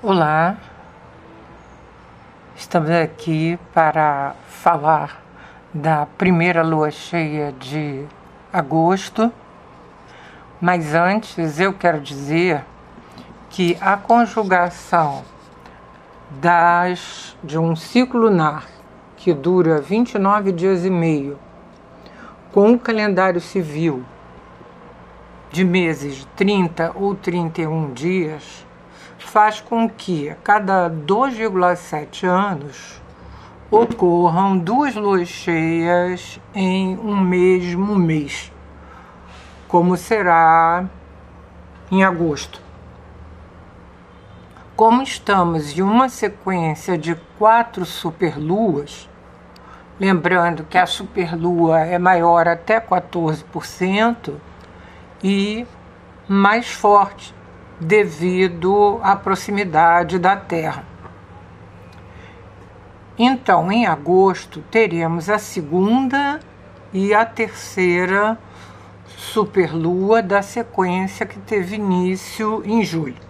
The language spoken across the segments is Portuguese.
Olá, estamos aqui para falar da primeira lua cheia de agosto, mas antes eu quero dizer que a conjugação das de um ciclo lunar que dura 29 dias e meio com o calendário civil de meses de 30 ou 31 dias faz com que a cada 2,7 anos ocorram duas luas cheias em um mesmo mês, como será em agosto. Como estamos em uma sequência de quatro superluas, lembrando que a superlua é maior até 14% e mais forte devido à proximidade da Terra. Então, em agosto, teremos a segunda e a terceira superlua da sequência que teve início em julho.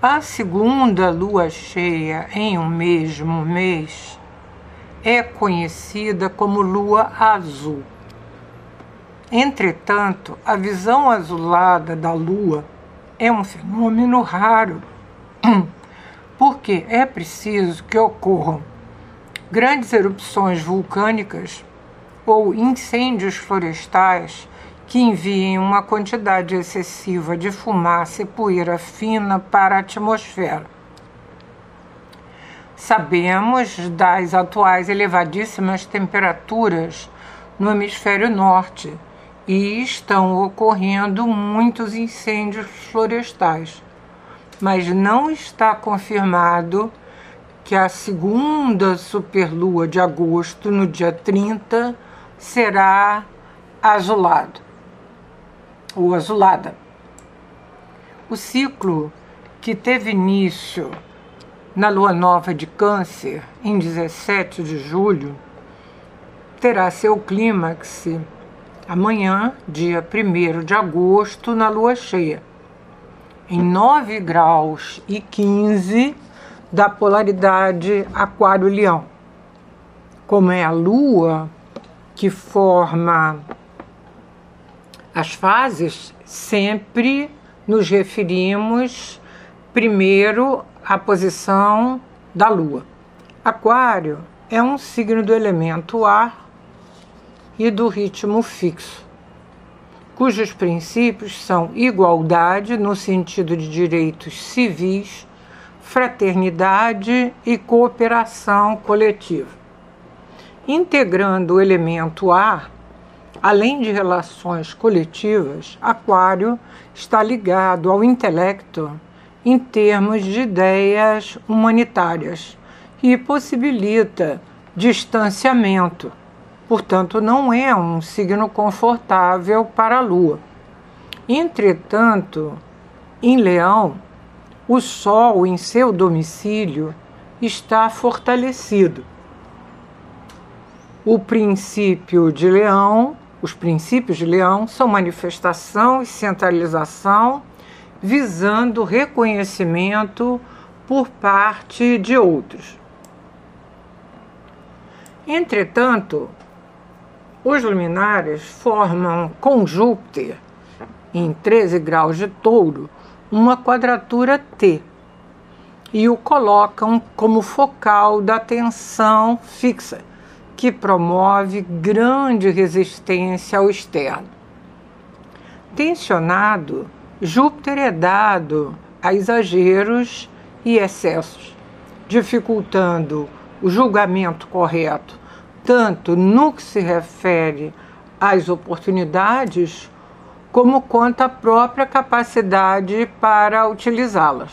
A segunda lua cheia em um mesmo mês é conhecida como lua azul. Entretanto, a visão azulada da Lua é um fenômeno raro, porque é preciso que ocorram grandes erupções vulcânicas ou incêndios florestais que enviem uma quantidade excessiva de fumaça e poeira fina para a atmosfera. Sabemos das atuais elevadíssimas temperaturas no hemisfério norte e estão ocorrendo muitos incêndios florestais, mas não está confirmado que a segunda superlua de agosto, no dia 30, será azulado ou azulada. O ciclo que teve início na lua nova de Câncer, em 17 de julho, terá seu clímax amanhã, dia 1 de agosto, na lua cheia, em 9 graus e 15 da polaridade Aquário-Leão. Como é a lua que forma as fases, sempre nos referimos primeiro à posição da lua. Aquário é um signo do elemento ar e do ritmo fixo, cujos princípios são igualdade no sentido de direitos civis, fraternidade e cooperação coletiva. Integrando o elemento ar, além de relações coletivas, Aquário está ligado ao intelecto em termos de ideias humanitárias e possibilita distanciamento portanto, não é um signo confortável para a Lua. Entretanto, em Leão, o Sol em seu domicílio está fortalecido. O princípio de Leão, os princípios de Leão são manifestação e centralização, visando reconhecimento por parte de outros. Entretanto, os luminares formam com Júpiter, em 13 graus de touro, uma quadratura T e o colocam como focal da tensão fixa, que promove grande resistência ao externo. Tensionado, Júpiter é dado a exageros e excessos, dificultando o julgamento correto tanto no que se refere às oportunidades, como quanto à própria capacidade para utilizá-las.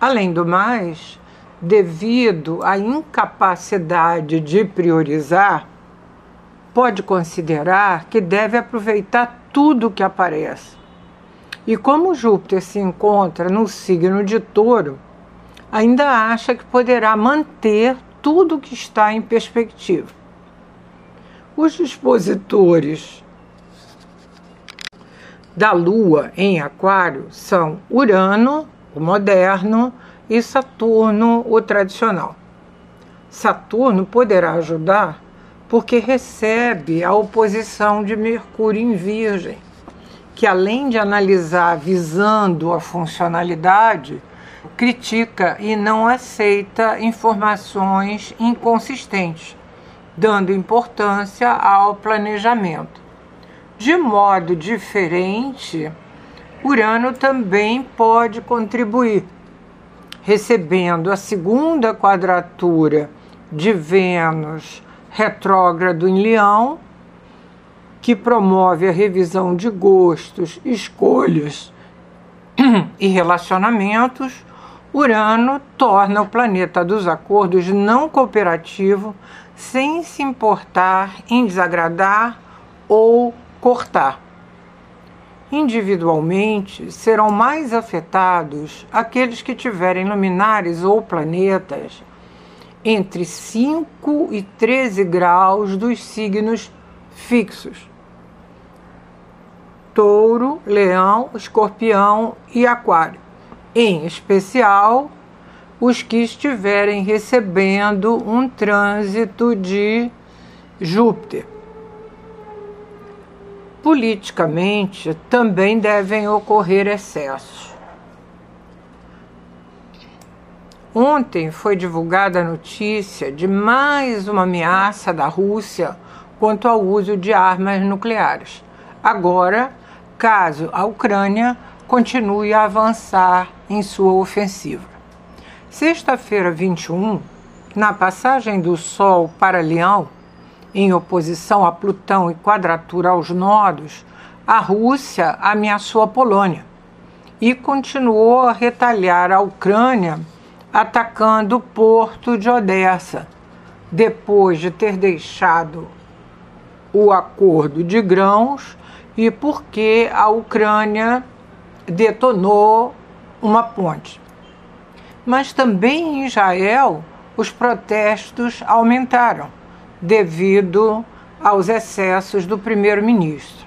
Além do mais, devido à incapacidade de priorizar, pode considerar que deve aproveitar tudo que aparece. E como Júpiter se encontra no signo de Touro, ainda acha que poderá manter tudo que está em perspectiva. Os expositores da Lua em Aquário são Urano, o moderno, e Saturno, o tradicional. Saturno poderá ajudar porque recebe a oposição de Mercúrio em Virgem, que além de analisar visando a funcionalidade, critica e não aceita informações inconsistentes, dando importância ao planejamento. De modo diferente, Urano também pode contribuir, recebendo a segunda quadratura de Vênus retrógrado em Leão, que promove a revisão de gostos, escolhas e relacionamentos, Urano torna o planeta dos acordos não cooperativo sem se importar em desagradar ou cortar. Individualmente, serão mais afetados aqueles que tiverem luminares ou planetas entre 5 e 13 graus dos signos fixos: Touro, Leão, Escorpião e Aquário. Em especial, os que estiverem recebendo um trânsito de Júpiter. Politicamente, também devem ocorrer excessos. Ontem foi divulgada a notícia de mais uma ameaça da Rússia quanto ao uso de armas nucleares. Agora, caso a Ucrânia continue a avançar em sua ofensiva. Sexta-feira 21, na passagem do Sol para Leão, em oposição a Plutão e quadratura aos nodos, a Rússia ameaçou a Polônia e continuou a retalhar a Ucrânia atacando o porto de Odessa, depois de ter deixado o acordo de grãos e porque a Ucrânia detonou uma ponte. Mas também em Israel os protestos aumentaram devido aos excessos do primeiro-ministro.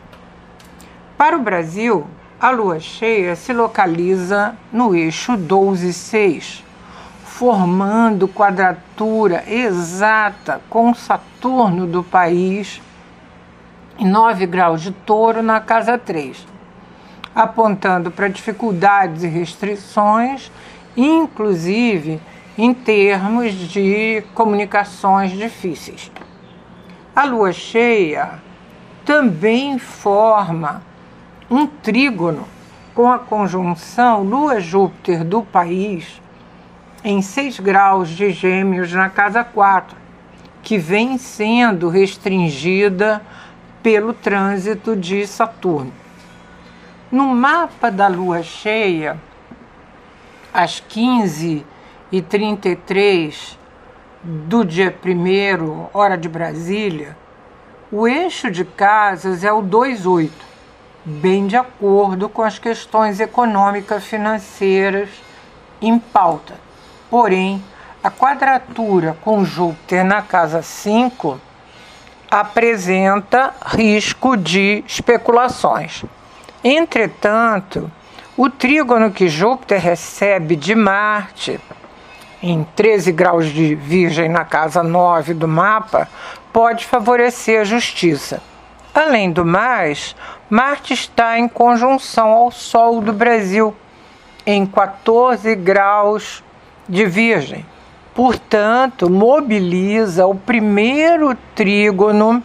Para o Brasil, a lua cheia se localiza no eixo 12-6 formando quadratura exata com Saturno do país em 9 graus de touro na casa 3, apontando para dificuldades e restrições, inclusive em termos de comunicações difíceis. A lua cheia também forma um trígono com a conjunção Lua-Júpiter do país em 6 graus de Gêmeos na casa 4, que vem sendo restringida pelo trânsito de Saturno. No mapa da lua cheia, às 15 e 33 do dia 1, hora de Brasília, o eixo de casas é o 28, bem de acordo com as questões econômicas financeiras em pauta. Porém, a quadratura com Júpiter na casa 5 apresenta risco de especulações. Entretanto, o trígono que Júpiter recebe de Marte, em 13 graus de Virgem na casa 9 do mapa, pode favorecer a justiça. Além do mais, Marte está em conjunção ao Sol do Brasil, em 14 graus de Virgem. Portanto, mobiliza o primeiro trígono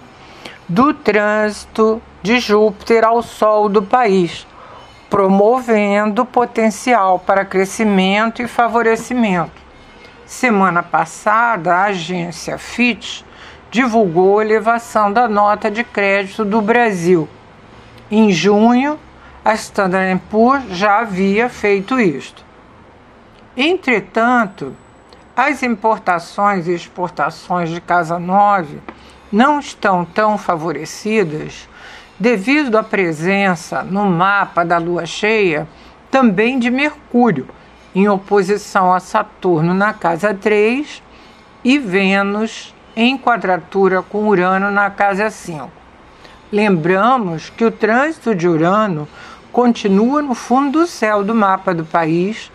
do trânsito de Júpiter ao Sol do país, promovendo potencial para crescimento e favorecimento. Semana passada, a agência Fitch divulgou a elevação da nota de crédito do Brasil. Em junho, a Standard Poor's já havia feito isto. Entretanto, as importações e exportações de Casa 9 não estão tão favorecidas devido à presença no mapa da lua cheia também de Mercúrio, em oposição a Saturno na casa 3 e Vênus em quadratura com Urano na casa 5. Lembramos que o trânsito de Urano continua no fundo do céu do mapa do país,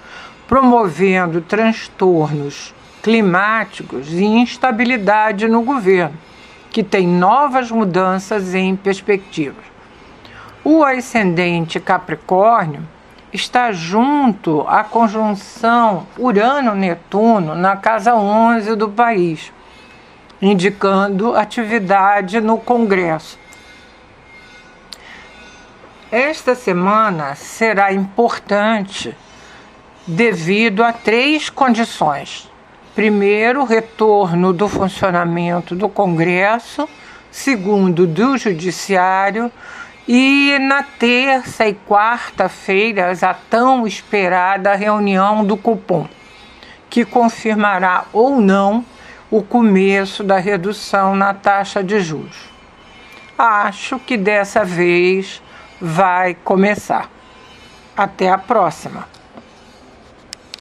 promovendo transtornos climáticos e instabilidade no governo, que tem novas mudanças em perspectiva. O ascendente Capricórnio está junto à conjunção Urano-Netuno na casa 11 do país, indicando atividade no Congresso. Esta semana será importante devido a três condições. Primeiro, retorno do funcionamento do Congresso, segundo, do Judiciário, e na terça e quarta-feira, a tão esperada reunião do cupom, que confirmará ou não o começo da redução na taxa de juros. Acho que dessa vez vai começar. Até a próxima!